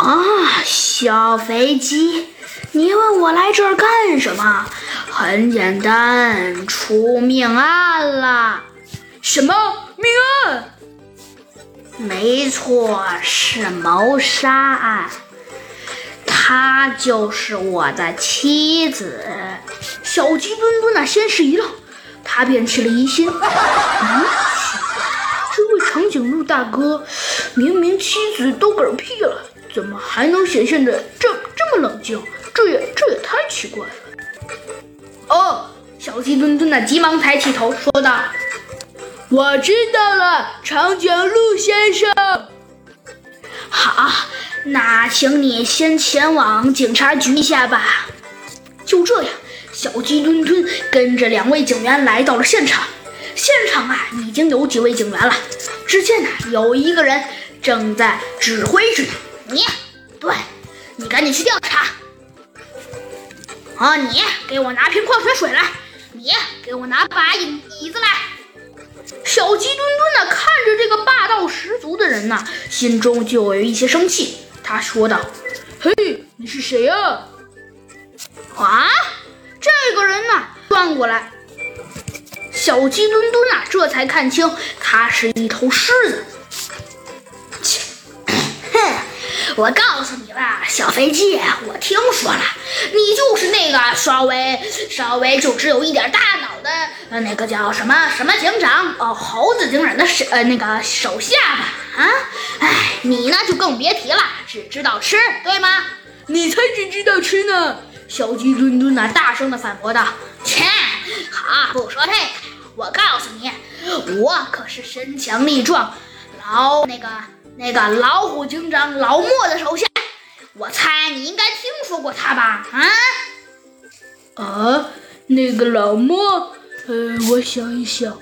啊，小飞机，你问我来这儿干什么？很简单，出命案了。什么命案？没错，是谋杀案。她就是我的妻子。小鸡墩墩啊，先是一愣，他便起了疑心。嗯，这位长颈鹿大哥，明明妻子都嗝屁了，怎么还能显现的这这么冷静？这也这也太奇怪了。哦，小鸡墩墩啊，急忙抬起头说道：“我知道了，长颈鹿先生。好，那请你先前往警察局一下吧。”就这样。小鸡墩墩跟着两位警员来到了现场。现场啊，已经有几位警员了。只见呢，有一个人正在指挥着你，对，你赶紧去调查。啊，你给我拿瓶矿泉水来，你给我拿把椅椅子来。小鸡墩墩呢，看着这个霸道十足的人呢，心中就有一些生气。他说道：“嘿，你是谁呀？啊？”这个人呢，转过来，小鸡墩墩啊，这才看清他是一头狮子。我告诉你吧，小飞机，我听说了，你就是那个稍微稍微就只有一点大脑的呃那个叫什么什么警长哦，猴子警长的手呃那个手下吧？啊，哎，你呢就更别提了，只知道吃，对吗？你才只知道吃呢。小鸡墩墩呐，大声的反驳道：“切，好，不说这个，我告诉你，我可是身强力壮，老那个那个老虎警长老莫的手下。我猜你应该听说过他吧？啊？啊，那个老莫，呃，我想一想，啊。”